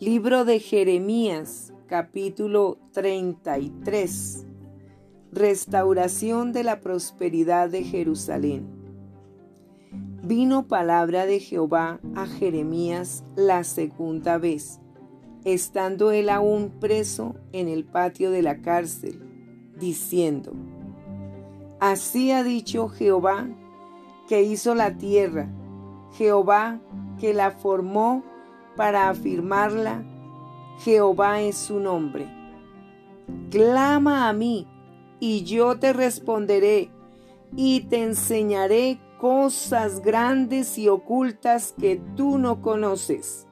Libro de Jeremías, capítulo 33. Restauración de la prosperidad de Jerusalén. Vino palabra de Jehová a Jeremías la segunda vez, estando él aún preso en el patio de la cárcel, diciendo, Así ha dicho Jehová, que hizo la tierra, Jehová, que la formó para afirmarla, Jehová es su nombre. Clama a mí, y yo te responderé, y te enseñaré cosas grandes y ocultas que tú no conoces.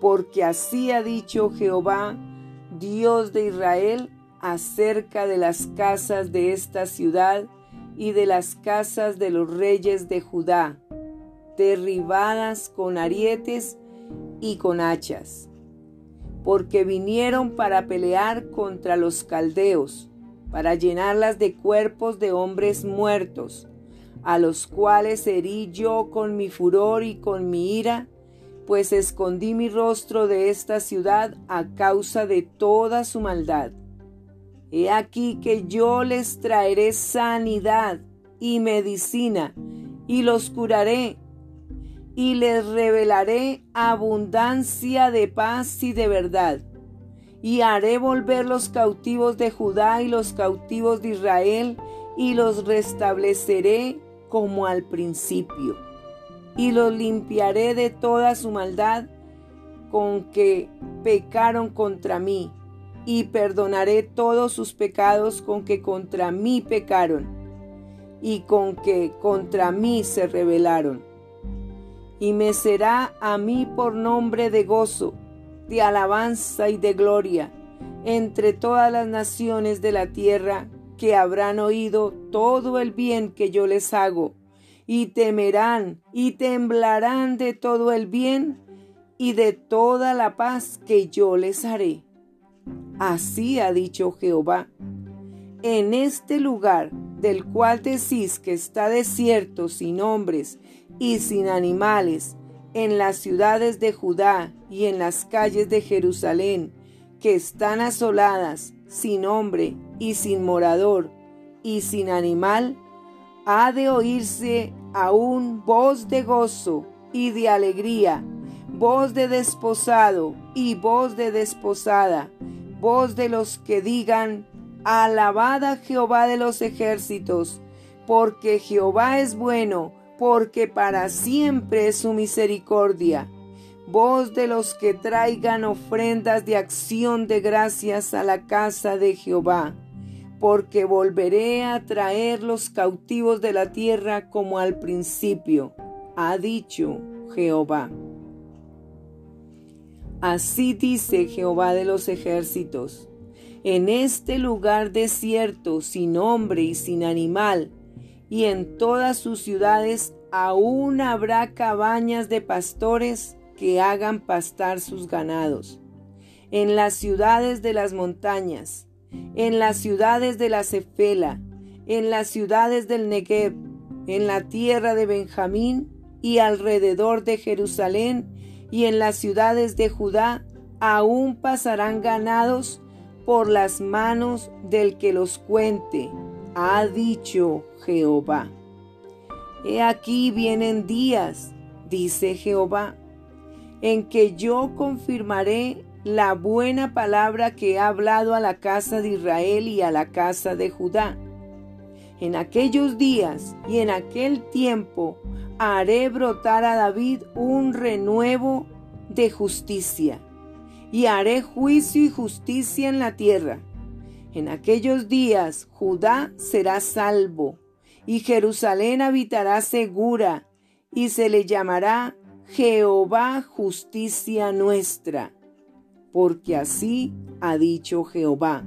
Porque así ha dicho Jehová, Dios de Israel, acerca de las casas de esta ciudad y de las casas de los reyes de Judá, derribadas con arietes y con hachas, porque vinieron para pelear contra los caldeos, para llenarlas de cuerpos de hombres muertos, a los cuales herí yo con mi furor y con mi ira, pues escondí mi rostro de esta ciudad a causa de toda su maldad. He aquí que yo les traeré sanidad y medicina, y los curaré y les revelaré abundancia de paz y de verdad. Y haré volver los cautivos de Judá y los cautivos de Israel, y los restableceré como al principio. Y los limpiaré de toda su maldad con que pecaron contra mí, y perdonaré todos sus pecados con que contra mí pecaron, y con que contra mí se rebelaron y me será a mí por nombre de gozo, de alabanza y de gloria entre todas las naciones de la tierra que habrán oído todo el bien que yo les hago, y temerán y temblarán de todo el bien y de toda la paz que yo les haré. Así ha dicho Jehová. En este lugar del cual decís que está desierto sin hombres y sin animales, en las ciudades de Judá y en las calles de Jerusalén, que están asoladas, sin hombre y sin morador y sin animal, ha de oírse aún voz de gozo y de alegría, voz de desposado y voz de desposada, voz de los que digan, Alabad a Jehová de los ejércitos, porque Jehová es bueno, porque para siempre es su misericordia. Voz de los que traigan ofrendas de acción de gracias a la casa de Jehová, porque volveré a traer los cautivos de la tierra como al principio, ha dicho Jehová. Así dice Jehová de los ejércitos, en este lugar desierto, sin hombre y sin animal, y en todas sus ciudades aún habrá cabañas de pastores que hagan pastar sus ganados. En las ciudades de las montañas, en las ciudades de la Cefela, en las ciudades del Negev, en la tierra de Benjamín y alrededor de Jerusalén y en las ciudades de Judá, aún pasarán ganados por las manos del que los cuente ha dicho Jehová. He aquí vienen días, dice Jehová, en que yo confirmaré la buena palabra que he hablado a la casa de Israel y a la casa de Judá. En aquellos días y en aquel tiempo haré brotar a David un renuevo de justicia, y haré juicio y justicia en la tierra en aquellos días Judá será salvo y Jerusalén habitará segura y se le llamará Jehová justicia nuestra. Porque así ha dicho Jehová.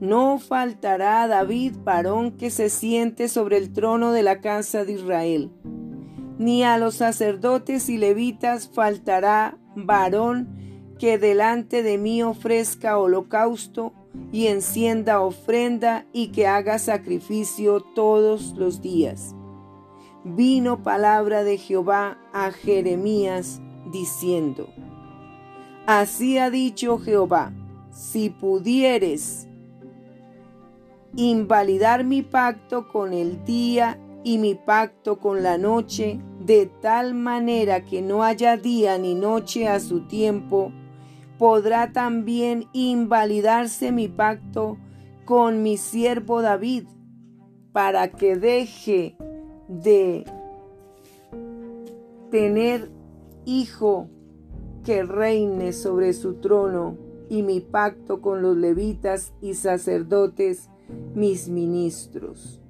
No faltará a David varón que se siente sobre el trono de la casa de Israel, ni a los sacerdotes y levitas faltará varón que delante de mí ofrezca holocausto y encienda ofrenda y que haga sacrificio todos los días. Vino palabra de Jehová a Jeremías diciendo, Así ha dicho Jehová, si pudieres invalidar mi pacto con el día y mi pacto con la noche, de tal manera que no haya día ni noche a su tiempo, podrá también invalidarse mi pacto con mi siervo David, para que deje de tener hijo que reine sobre su trono y mi pacto con los levitas y sacerdotes, mis ministros.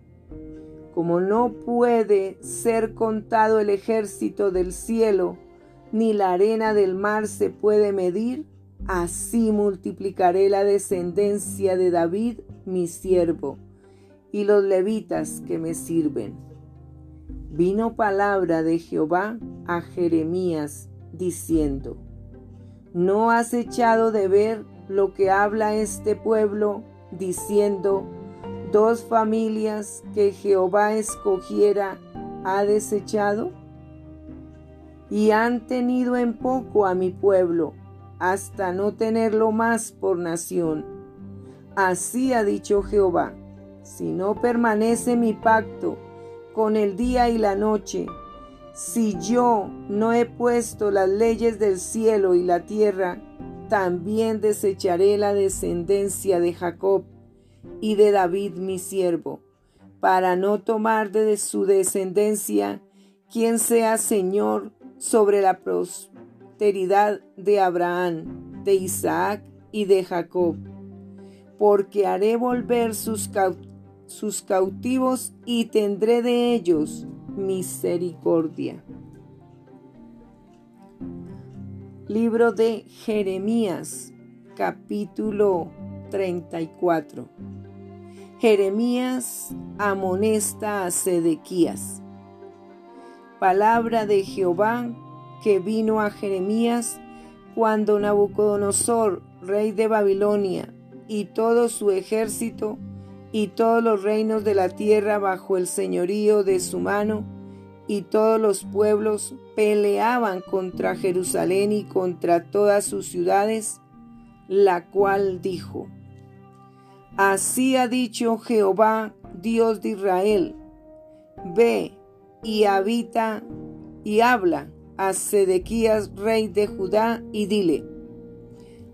Como no puede ser contado el ejército del cielo, ni la arena del mar se puede medir, así multiplicaré la descendencia de David, mi siervo, y los levitas que me sirven. Vino palabra de Jehová a Jeremías, diciendo, ¿No has echado de ver lo que habla este pueblo, diciendo, dos familias que Jehová escogiera ha desechado? Y han tenido en poco a mi pueblo, hasta no tenerlo más por nación. Así ha dicho Jehová, si no permanece mi pacto con el día y la noche, si yo no he puesto las leyes del cielo y la tierra, también desecharé la descendencia de Jacob y de David mi siervo, para no tomar de su descendencia quien sea Señor sobre la de Abraham, de Isaac y de Jacob, porque haré volver sus, sus cautivos y tendré de ellos misericordia. Libro de Jeremías, capítulo 34. Jeremías amonesta a Sedequías. Palabra de Jehová que vino a Jeremías cuando Nabucodonosor, rey de Babilonia, y todo su ejército, y todos los reinos de la tierra bajo el señorío de su mano, y todos los pueblos peleaban contra Jerusalén y contra todas sus ciudades, la cual dijo, Así ha dicho Jehová, Dios de Israel, ve y habita y habla a Sedequías, rey de Judá, y dile,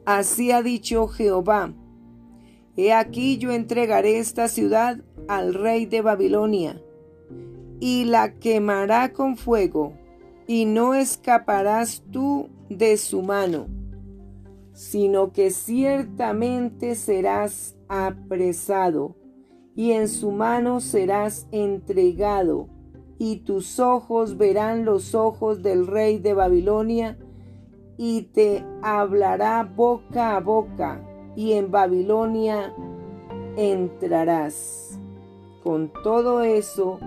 Así ha dicho Jehová, He aquí yo entregaré esta ciudad al rey de Babilonia, y la quemará con fuego, y no escaparás tú de su mano, sino que ciertamente serás apresado, y en su mano serás entregado, y tus ojos verán los ojos del rey de Babilonia, y te hablará boca a boca y en Babilonia entrarás. Con todo eso,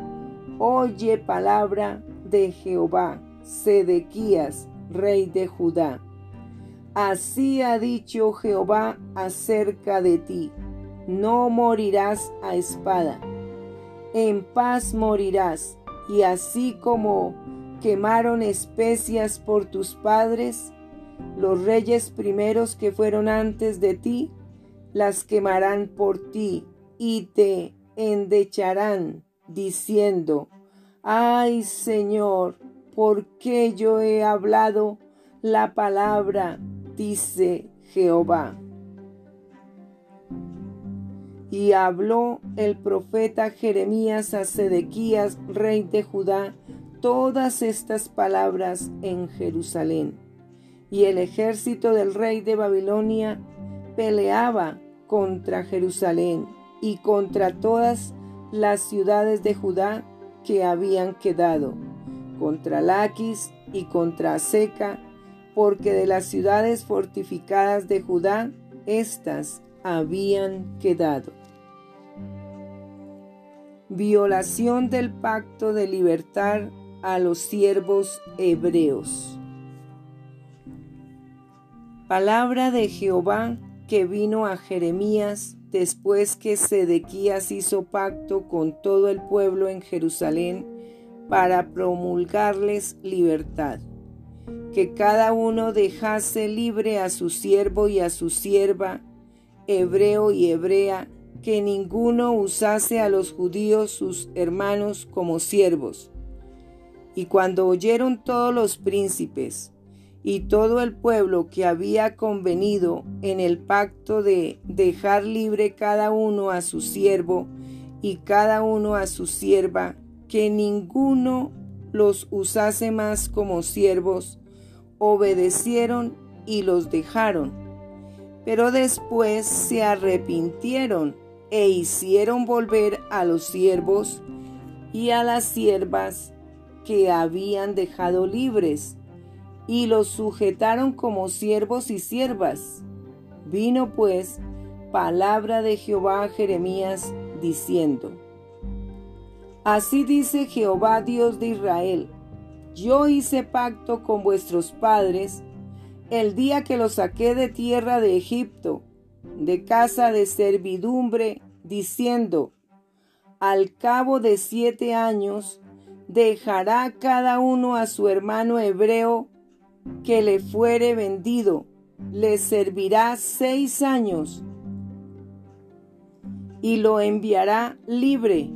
oye palabra de Jehová, Sedequías, rey de Judá. Así ha dicho Jehová acerca de ti, no morirás a espada, en paz morirás, y así como quemaron especias por tus padres, los reyes primeros que fueron antes de ti, las quemarán por ti y te endecharán, diciendo, Ay Señor, ¿por qué yo he hablado la palabra? dice Jehová. Y habló el profeta Jeremías a Sedequías, rey de Judá, todas estas palabras en Jerusalén y el ejército del rey de Babilonia peleaba contra Jerusalén y contra todas las ciudades de Judá que habían quedado, contra Laquis y contra Seca, porque de las ciudades fortificadas de Judá, éstas habían quedado. Violación del pacto de libertad a los siervos hebreos. Palabra de Jehová que vino a Jeremías después que Sedequías hizo pacto con todo el pueblo en Jerusalén para promulgarles libertad. que cada uno dejase libre a su siervo y a su sierva, hebreo y hebrea, que ninguno usase a los judíos sus hermanos como siervos. Y cuando oyeron todos los príncipes y todo el pueblo que había convenido en el pacto de dejar libre cada uno a su siervo y cada uno a su sierva, que ninguno los usase más como siervos, obedecieron y los dejaron. Pero después se arrepintieron e hicieron volver a los siervos y a las siervas que habían dejado libres, y los sujetaron como siervos y siervas. Vino pues palabra de Jehová a Jeremías diciendo, Así dice Jehová Dios de Israel, yo hice pacto con vuestros padres el día que los saqué de tierra de Egipto, de casa de servidumbre, diciendo, al cabo de siete años dejará cada uno a su hermano hebreo que le fuere vendido, le servirá seis años y lo enviará libre,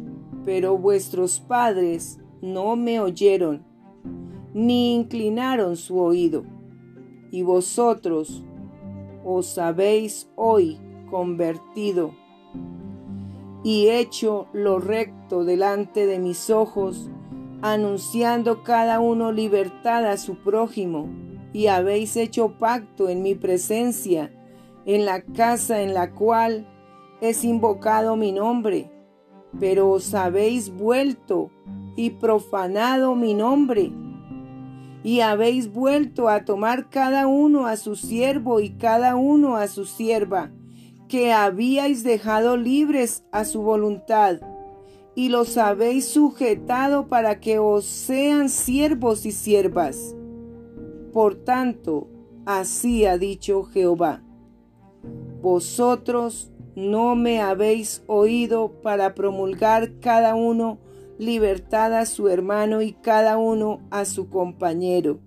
pero vuestros padres no me oyeron, ni inclinaron su oído, y vosotros os habéis hoy convertido y hecho lo recto delante de mis ojos, anunciando cada uno libertad a su prójimo, y habéis hecho pacto en mi presencia, en la casa en la cual es invocado mi nombre, pero os habéis vuelto y profanado mi nombre, y habéis vuelto a tomar cada uno a su siervo y cada uno a su sierva, que habíais dejado libres a su voluntad, y los habéis sujetado para que os sean siervos y siervas. Por tanto, así ha dicho Jehová, vosotros no me habéis oído para promulgar cada uno libertad a su hermano y cada uno a su compañero.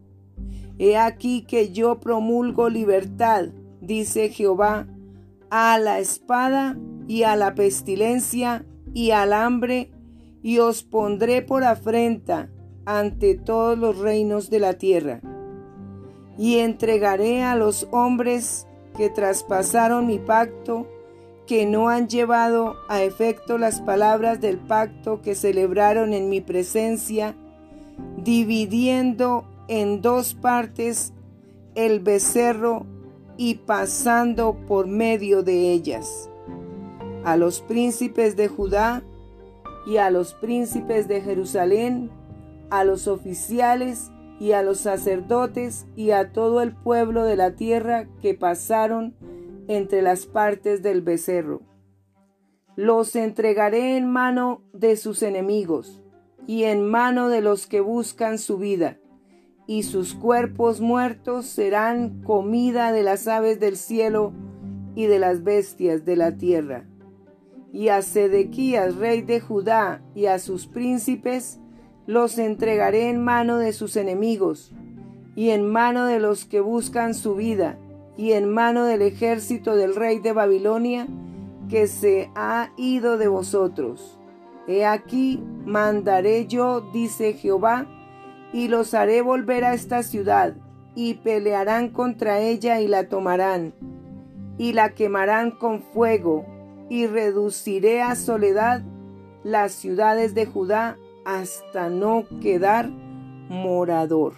He aquí que yo promulgo libertad, dice Jehová, a la espada y a la pestilencia y al hambre, y os pondré por afrenta ante todos los reinos de la tierra. Y entregaré a los hombres que traspasaron mi pacto, que no han llevado a efecto las palabras del pacto que celebraron en mi presencia, dividiendo en dos partes el becerro y pasando por medio de ellas. A los príncipes de Judá y a los príncipes de Jerusalén, a los oficiales y a los sacerdotes y a todo el pueblo de la tierra que pasaron entre las partes del becerro. Los entregaré en mano de sus enemigos y en mano de los que buscan su vida, y sus cuerpos muertos serán comida de las aves del cielo y de las bestias de la tierra. Y a Sedequías, rey de Judá, y a sus príncipes, los entregaré en mano de sus enemigos, y en mano de los que buscan su vida, y en mano del ejército del rey de Babilonia, que se ha ido de vosotros. He aquí, mandaré yo, dice Jehová, y los haré volver a esta ciudad, y pelearán contra ella y la tomarán, y la quemarán con fuego, y reduciré a soledad las ciudades de Judá hasta no quedar morador.